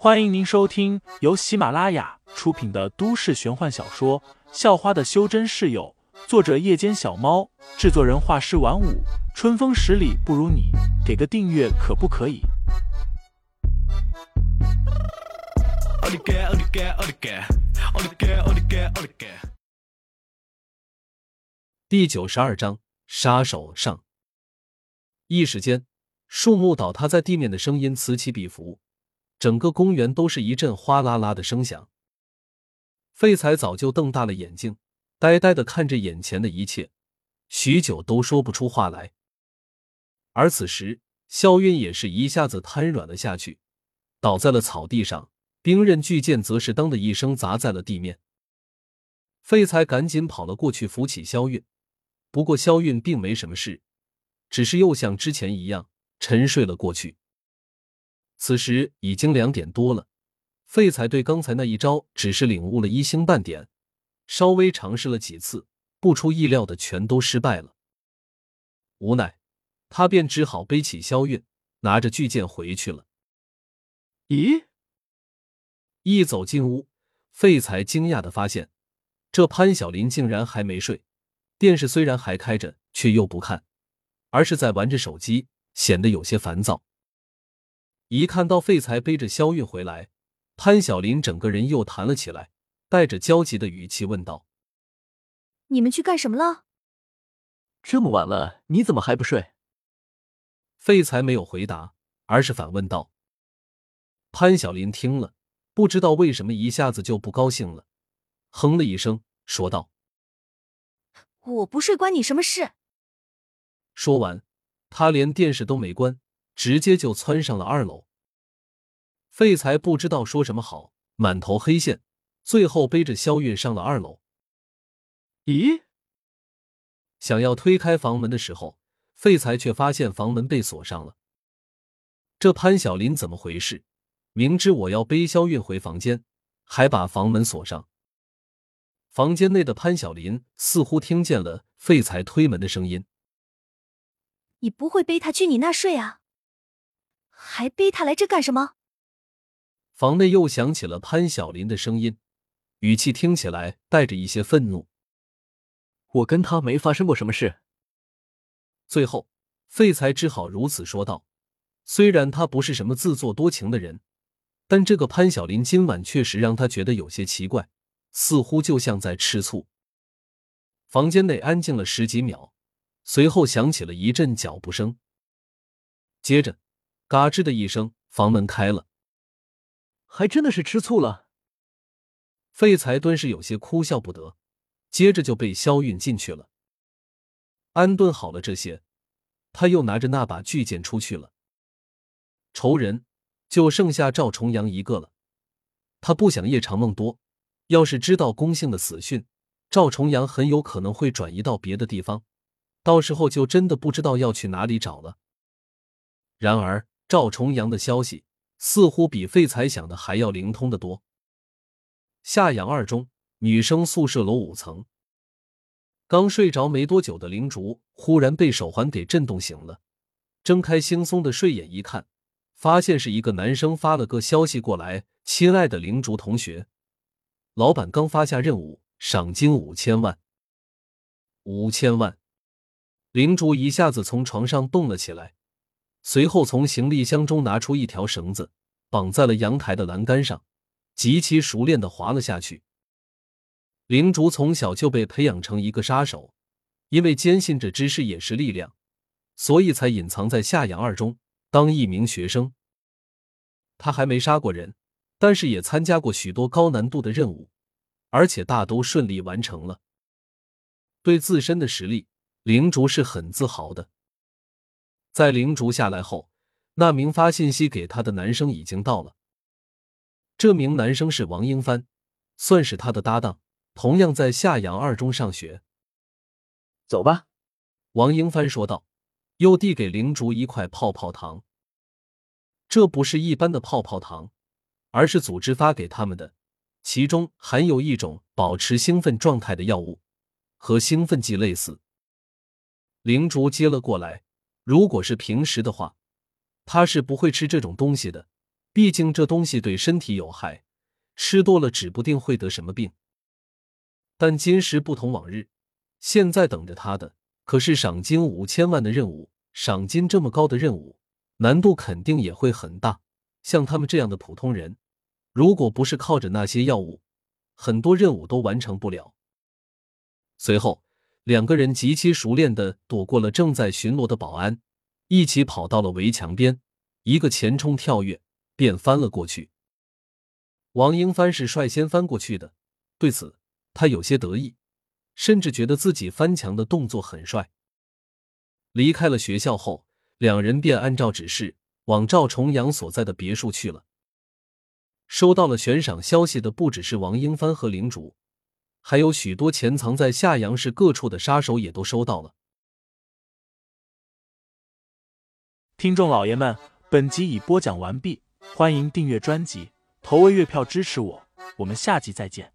欢迎您收听由喜马拉雅出品的都市玄幻小说《校花的修真室友》，作者：夜间小猫，制作人：画师晚舞，春风十里不如你，给个订阅可不可以？第九十二章杀手上。一时间，树木倒塌在地面的声音此起彼伏。整个公园都是一阵哗啦啦的声响。废材早就瞪大了眼睛，呆呆的看着眼前的一切，许久都说不出话来。而此时，肖韵也是一下子瘫软了下去，倒在了草地上。冰刃巨剑则是当的一声砸在了地面。废材赶紧跑了过去扶起肖韵，不过肖韵并没什么事，只是又像之前一样沉睡了过去。此时已经两点多了，废材对刚才那一招只是领悟了一星半点，稍微尝试了几次，不出意料的全都失败了。无奈，他便只好背起萧韵，拿着巨剑回去了。咦？一走进屋，废材惊讶的发现，这潘晓林竟然还没睡，电视虽然还开着，却又不看，而是在玩着手机，显得有些烦躁。一看到废材背着肖韵回来，潘晓林整个人又弹了起来，带着焦急的语气问道：“你们去干什么了？这么晚了，你怎么还不睡？”废材没有回答，而是反问道。潘晓林听了，不知道为什么一下子就不高兴了，哼了一声，说道：“我不睡关你什么事？”说完，他连电视都没关。直接就窜上了二楼。废材不知道说什么好，满头黑线，最后背着肖韵上了二楼。咦？想要推开房门的时候，废材却发现房门被锁上了。这潘晓林怎么回事？明知我要背肖韵回房间，还把房门锁上。房间内的潘晓林似乎听见了废材推门的声音。你不会背他去你那睡啊？还背他来这干什么？房内又响起了潘晓林的声音，语气听起来带着一些愤怒。我跟他没发生过什么事。最后，废材只好如此说道。虽然他不是什么自作多情的人，但这个潘晓林今晚确实让他觉得有些奇怪，似乎就像在吃醋。房间内安静了十几秒，随后响起了一阵脚步声，接着。嘎吱的一声，房门开了，还真的是吃醋了。废材顿时有些哭笑不得，接着就被肖韵进去了。安顿好了这些，他又拿着那把巨剑出去了。仇人就剩下赵重阳一个了，他不想夜长梦多。要是知道龚姓的死讯，赵重阳很有可能会转移到别的地方，到时候就真的不知道要去哪里找了。然而。赵重阳的消息似乎比废材想的还要灵通的多。夏阳二中女生宿舍楼五层，刚睡着没多久的灵竹忽然被手环给震动醒了，睁开惺忪的睡眼一看，发现是一个男生发了个消息过来：“亲爱的灵竹同学，老板刚发下任务，赏金五千万。”五千万！灵竹一下子从床上蹦了起来。随后，从行李箱中拿出一条绳子，绑在了阳台的栏杆上，极其熟练的滑了下去。灵竹从小就被培养成一个杀手，因为坚信着知识也是力量，所以才隐藏在夏阳二中当一名学生。他还没杀过人，但是也参加过许多高难度的任务，而且大都顺利完成了。对自身的实力，灵竹是很自豪的。在灵竹下来后，那名发信息给他的男生已经到了。这名男生是王英帆，算是他的搭档，同样在夏阳二中上学。走吧，王英帆说道，又递给灵竹一块泡泡糖。这不是一般的泡泡糖，而是组织发给他们的，其中含有一种保持兴奋状态的药物，和兴奋剂类似。灵竹接了过来。如果是平时的话，他是不会吃这种东西的，毕竟这东西对身体有害，吃多了指不定会得什么病。但今时不同往日，现在等着他的可是赏金五千万的任务。赏金这么高的任务，难度肯定也会很大。像他们这样的普通人，如果不是靠着那些药物，很多任务都完成不了。随后，两个人极其熟练的躲过了正在巡逻的保安，一起跑到了围墙边，一个前冲跳跃便翻了过去。王英帆是率先翻过去的，对此他有些得意，甚至觉得自己翻墙的动作很帅。离开了学校后，两人便按照指示往赵重阳所在的别墅去了。收到了悬赏消息的不只是王英帆和领主，还有许多潜藏在夏阳市各处的杀手也都收到了。听众老爷们，本集已播讲完毕，欢迎订阅专辑，投喂月票支持我，我们下集再见。